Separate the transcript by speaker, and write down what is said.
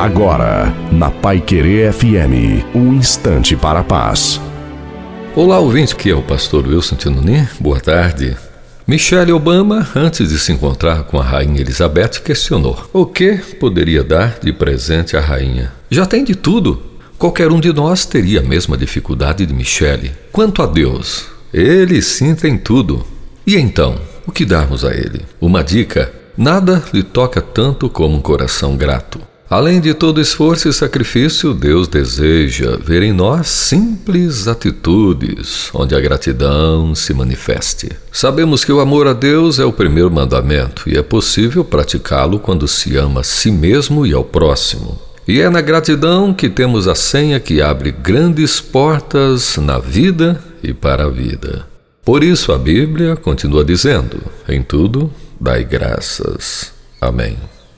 Speaker 1: Agora, na Pai Querer FM, um instante para a paz.
Speaker 2: Olá, ouvinte, que é o pastor Wilson Tinonim. Boa tarde. Michelle Obama, antes de se encontrar com a rainha Elizabeth, questionou: o que poderia dar de presente à rainha? Já tem de tudo. Qualquer um de nós teria a mesma dificuldade de Michelle. Quanto a Deus, ele sim tem tudo. E então, o que darmos a ele? Uma dica: nada lhe toca tanto como um coração grato. Além de todo esforço e sacrifício, Deus deseja ver em nós simples atitudes, onde a gratidão se manifeste. Sabemos que o amor a Deus é o primeiro mandamento e é possível praticá-lo quando se ama a si mesmo e ao próximo. E é na gratidão que temos a senha que abre grandes portas na vida e para a vida. Por isso a Bíblia continua dizendo: em tudo, dai graças. Amém.